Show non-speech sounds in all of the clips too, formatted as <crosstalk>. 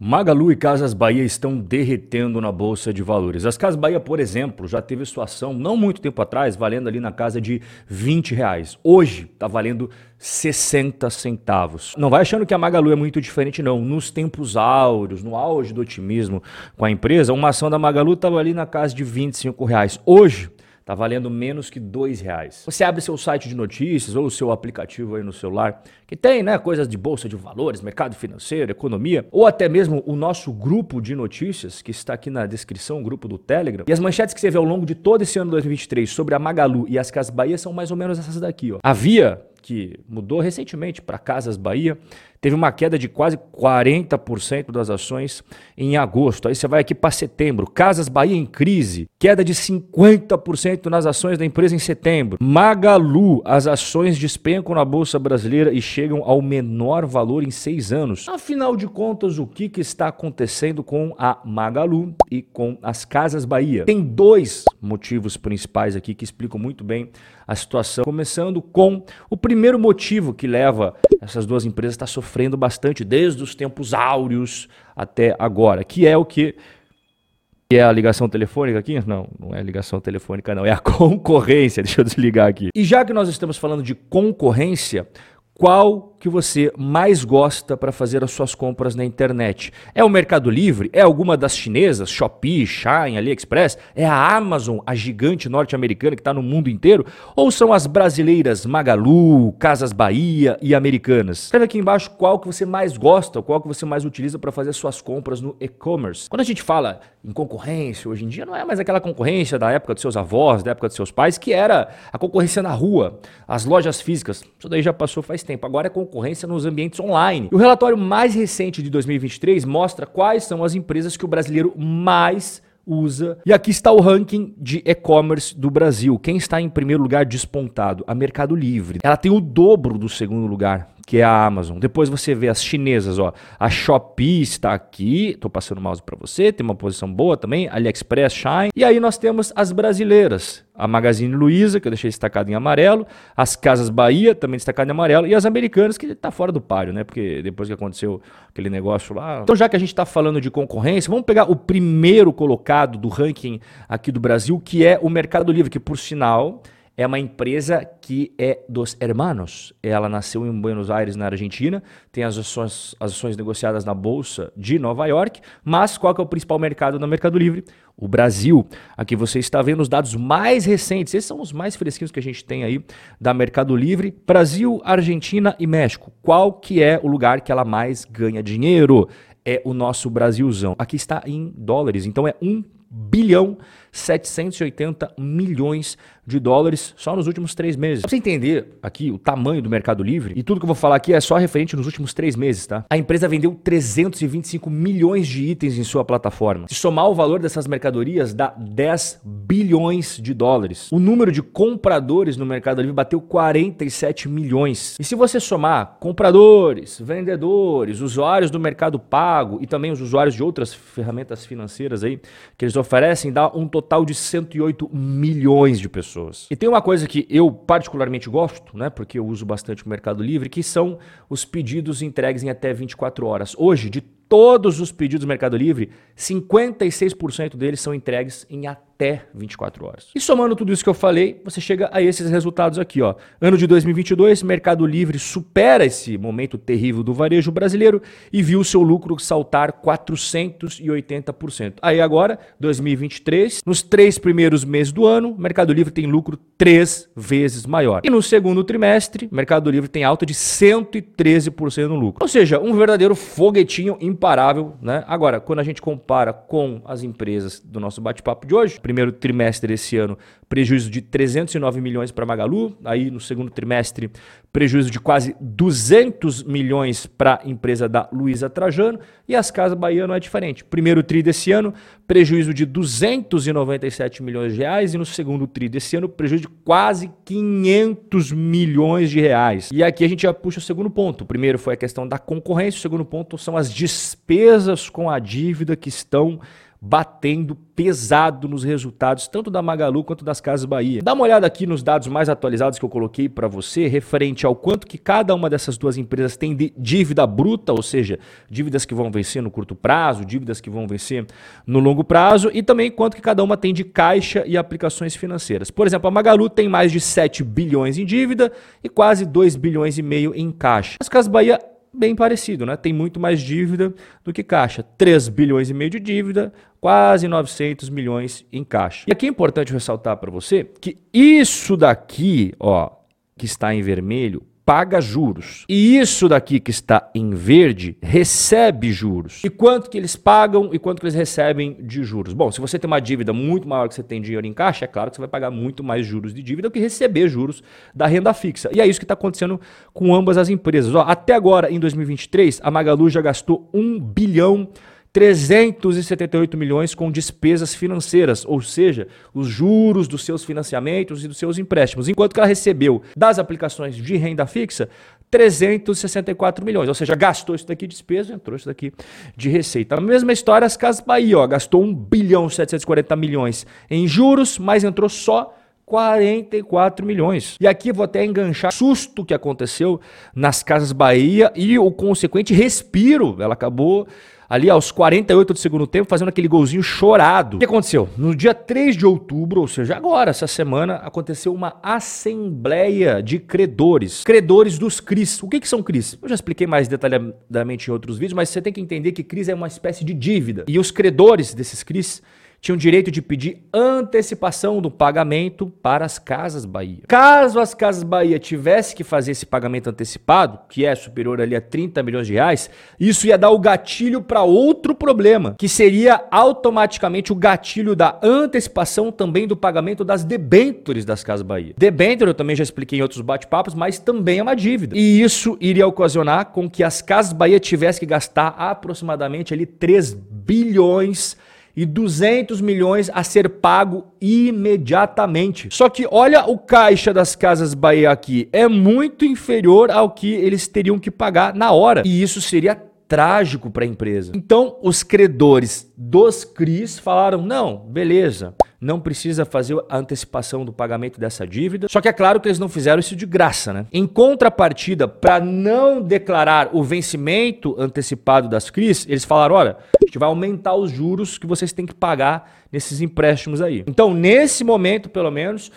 Magalu e Casas Bahia estão derretendo na Bolsa de Valores. As Casas Bahia, por exemplo, já teve sua ação não muito tempo atrás, valendo ali na casa de 20 reais. Hoje está valendo 60 centavos. Não vai achando que a Magalu é muito diferente, não. Nos tempos áureos, no auge do otimismo com a empresa, uma ação da Magalu estava ali na casa de 25 reais. Hoje Está valendo menos que dois reais. Você abre seu site de notícias ou seu aplicativo aí no celular, que tem né, coisas de bolsa de valores, mercado financeiro, economia, ou até mesmo o nosso grupo de notícias, que está aqui na descrição, o grupo do Telegram. E as manchetes que você vê ao longo de todo esse ano 2023 sobre a Magalu e as Casas Bahia são mais ou menos essas daqui. Ó. Havia que mudou recentemente para Casas Bahia, teve uma queda de quase 40% das ações em agosto. Aí você vai aqui para setembro, Casas Bahia em crise, queda de 50% nas ações da empresa em setembro. Magalu, as ações despencam na bolsa brasileira e chegam ao menor valor em seis anos. Afinal de contas, o que, que está acontecendo com a Magalu e com as Casas Bahia? Tem dois motivos principais aqui que explicam muito bem a situação, começando com o primeiro motivo que leva essas duas empresas a estar sofrendo bastante desde os tempos áureos até agora, que é o que é a ligação telefônica aqui? Não, não é ligação telefônica, não. É a <laughs> concorrência. Deixa eu desligar aqui. E já que nós estamos falando de concorrência, qual que você mais gosta para fazer as suas compras na internet? É o Mercado Livre? É alguma das chinesas, Shopee, Shine, AliExpress? É a Amazon, a gigante norte-americana que está no mundo inteiro? Ou são as brasileiras Magalu, Casas Bahia e Americanas? Escreve aqui embaixo qual que você mais gosta, qual que você mais utiliza para fazer as suas compras no e-commerce. Quando a gente fala em concorrência, hoje em dia não é mais aquela concorrência da época dos seus avós, da época dos seus pais, que era a concorrência na rua, as lojas físicas. Isso daí já passou faz tempo. Agora é concorrência nos ambientes online. E o relatório mais recente de 2023 mostra quais são as empresas que o brasileiro mais usa. E aqui está o ranking de e-commerce do Brasil. Quem está em primeiro lugar despontado? A Mercado Livre. Ela tem o dobro do segundo lugar que é a Amazon. Depois você vê as chinesas, ó. A Shopee está aqui, estou passando o mouse para você, tem uma posição boa também, AliExpress, Shine. E aí nós temos as brasileiras, a Magazine Luiza, que eu deixei destacado em amarelo, as Casas Bahia, também destacado em amarelo, e as americanas, que está fora do páreo, né? Porque depois que aconteceu aquele negócio lá. Então, já que a gente está falando de concorrência, vamos pegar o primeiro colocado do ranking aqui do Brasil, que é o Mercado Livre, que por sinal é uma empresa que é dos hermanos. Ela nasceu em Buenos Aires, na Argentina, tem as ações, as ações negociadas na Bolsa de Nova York, mas qual é o principal mercado no Mercado Livre? O Brasil. Aqui você está vendo os dados mais recentes, esses são os mais fresquinhos que a gente tem aí da Mercado Livre. Brasil, Argentina e México. Qual que é o lugar que ela mais ganha dinheiro? É o nosso Brasilzão. Aqui está em dólares, então é um bilhão 780 milhões de dólares só nos últimos três meses. Pra você entender aqui o tamanho do Mercado Livre, e tudo que eu vou falar aqui é só referente nos últimos três meses, tá? A empresa vendeu 325 milhões de itens em sua plataforma. Se somar o valor dessas mercadorias, dá 10 bilhões de dólares. O número de compradores no Mercado Livre bateu 47 milhões. E se você somar compradores, vendedores, usuários do Mercado Pago e também os usuários de outras ferramentas financeiras aí que eles oferecem, dá um total de 108 milhões de pessoas. E tem uma coisa que eu particularmente gosto, né, porque eu uso bastante o Mercado Livre, que são os pedidos entregues em até 24 horas. Hoje, de todos os pedidos do Mercado Livre, 56% deles são entregues em até até 24 horas. E somando tudo isso que eu falei, você chega a esses resultados aqui, ó. Ano de 2022, Mercado Livre supera esse momento terrível do varejo brasileiro e viu seu lucro saltar 480%. Aí agora, 2023, nos três primeiros meses do ano, Mercado Livre tem lucro três vezes maior. E no segundo trimestre, Mercado Livre tem alta de 113% no lucro. Ou seja, um verdadeiro foguetinho imparável, né? Agora, quando a gente compara com as empresas do nosso bate-papo de hoje, primeiro trimestre desse ano, prejuízo de 309 milhões para Magalu. Aí no segundo trimestre, prejuízo de quase 200 milhões para a empresa da Luiza Trajano. E as Casas Bahia não é diferente. Primeiro tri desse ano, prejuízo de 297 milhões de reais. E no segundo tri desse ano, prejuízo de quase 500 milhões de reais. E aqui a gente já puxa o segundo ponto. O primeiro foi a questão da concorrência. O segundo ponto são as despesas com a dívida que estão batendo pesado nos resultados, tanto da Magalu quanto das Casas Bahia. Dá uma olhada aqui nos dados mais atualizados que eu coloquei para você, referente ao quanto que cada uma dessas duas empresas tem de dívida bruta, ou seja, dívidas que vão vencer no curto prazo, dívidas que vão vencer no longo prazo, e também quanto que cada uma tem de caixa e aplicações financeiras. Por exemplo, a Magalu tem mais de 7 bilhões em dívida e quase 2 bilhões e meio em caixa. As Casas Bahia bem parecido, né? Tem muito mais dívida do que caixa. 3 bilhões e meio de dívida, quase 900 milhões em caixa. E aqui é importante ressaltar para você que isso daqui, ó, que está em vermelho, paga juros. E isso daqui que está em verde recebe juros. E quanto que eles pagam e quanto que eles recebem de juros? Bom, se você tem uma dívida muito maior que você tem dinheiro em caixa, é claro que você vai pagar muito mais juros de dívida do que receber juros da renda fixa. E é isso que está acontecendo com ambas as empresas. Ó, até agora, em 2023, a Magalu já gastou 1 bilhão 378 milhões com despesas financeiras, ou seja, os juros dos seus financiamentos e dos seus empréstimos, enquanto que ela recebeu das aplicações de renda fixa 364 milhões, ou seja, gastou isso daqui de despesa, entrou isso daqui de receita. A mesma história as Casas Bahia, ó, gastou 1 bilhão 740 milhões em juros, mas entrou só 44 milhões. E aqui vou até enganchar susto que aconteceu nas Casas Bahia e o consequente respiro. Ela acabou ali aos 48 do segundo tempo, fazendo aquele golzinho chorado. O que aconteceu? No dia 3 de outubro, ou seja, agora, essa semana, aconteceu uma assembleia de credores. Credores dos CRIs. O que, que são CRIs? Eu já expliquei mais detalhadamente em outros vídeos, mas você tem que entender que CRIs é uma espécie de dívida. E os credores desses CRIs tinham direito de pedir antecipação do pagamento para as Casas Bahia. Caso as Casas Bahia tivesse que fazer esse pagamento antecipado, que é superior ali a 30 milhões de reais, isso ia dar o gatilho para outro problema, que seria automaticamente o gatilho da antecipação também do pagamento das debêntures das Casas Bahia. Debênture eu também já expliquei em outros bate-papos, mas também é uma dívida. E isso iria ocasionar com que as Casas Bahia tivessem que gastar aproximadamente ali 3 bilhões e 200 milhões a ser pago imediatamente. Só que olha o caixa das Casas Bahia aqui, é muito inferior ao que eles teriam que pagar na hora. E isso seria trágico para a empresa. Então, os credores dos CRIs falaram: "Não, beleza não precisa fazer a antecipação do pagamento dessa dívida. Só que é claro que eles não fizeram isso de graça, né? Em contrapartida, para não declarar o vencimento antecipado das CRIs, eles falaram: olha, a gente vai aumentar os juros que vocês têm que pagar nesses empréstimos aí. Então, nesse momento, pelo menos,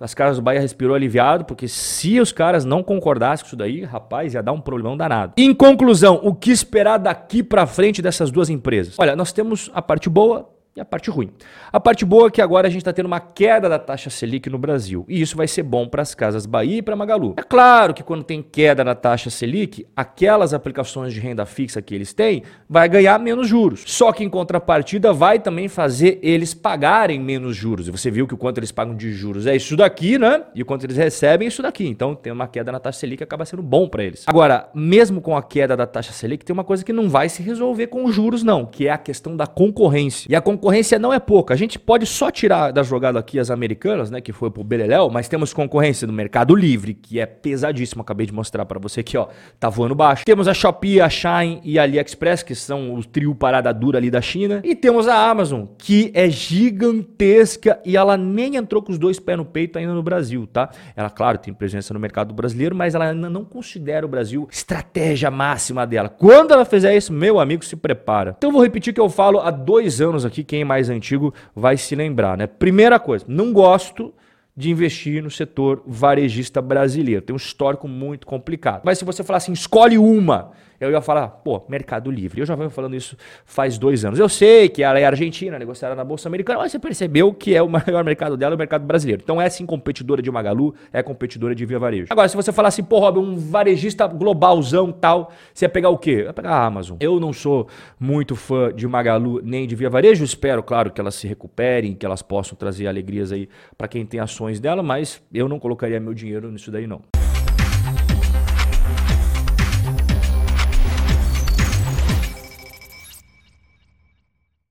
as caras do Bahia respirou aliviado, porque se os caras não concordassem com isso daí, rapaz, ia dar um problemão danado. Em conclusão, o que esperar daqui para frente dessas duas empresas? Olha, nós temos a parte boa a parte ruim. A parte boa é que agora a gente está tendo uma queda da taxa Selic no Brasil. E isso vai ser bom para as casas Bahia e para Magalu. É claro que quando tem queda na taxa Selic, aquelas aplicações de renda fixa que eles têm vai ganhar menos juros. Só que em contrapartida vai também fazer eles pagarem menos juros. E você viu que o quanto eles pagam de juros é isso daqui, né? E o quanto eles recebem é isso daqui. Então tem uma queda na taxa Selic acaba sendo bom para eles. Agora, mesmo com a queda da taxa Selic, tem uma coisa que não vai se resolver com os juros não, que é a questão da concorrência. E a concorrência concorrência não é pouca. A gente pode só tirar da jogada aqui as americanas, né, que foi pro Beleléu, mas temos concorrência do Mercado Livre, que é pesadíssimo. Acabei de mostrar para você aqui, ó, tá voando baixo. Temos a Shopee, a Shine e a AliExpress, que são o trio parada dura ali da China. E temos a Amazon, que é gigantesca e ela nem entrou com os dois pés no peito ainda no Brasil, tá? Ela, claro, tem presença no mercado brasileiro, mas ela ainda não considera o Brasil estratégia máxima dela. Quando ela fizer isso, meu amigo, se prepara. Então eu vou repetir o que eu falo há dois anos aqui, quem quem mais antigo vai se lembrar, né? Primeira coisa, não gosto de investir no setor varejista brasileiro. Tem um histórico muito complicado. Mas se você falar assim, escolhe uma eu ia falar, pô, Mercado Livre. Eu já venho falando isso faz dois anos. Eu sei que ela é argentina, negociada na Bolsa Americana, mas você percebeu que é o <laughs> maior mercado dela, o mercado brasileiro. Então é sim competidora de Magalu, é competidora de Via Varejo. Agora, se você falar assim, pô, Rob, um varejista globalzão tal, você ia pegar o quê? Ia pegar a Amazon. Eu não sou muito fã de Magalu nem de Via Varejo, espero, claro, que elas se recuperem, que elas possam trazer alegrias aí para quem tem ações dela, mas eu não colocaria meu dinheiro nisso daí não.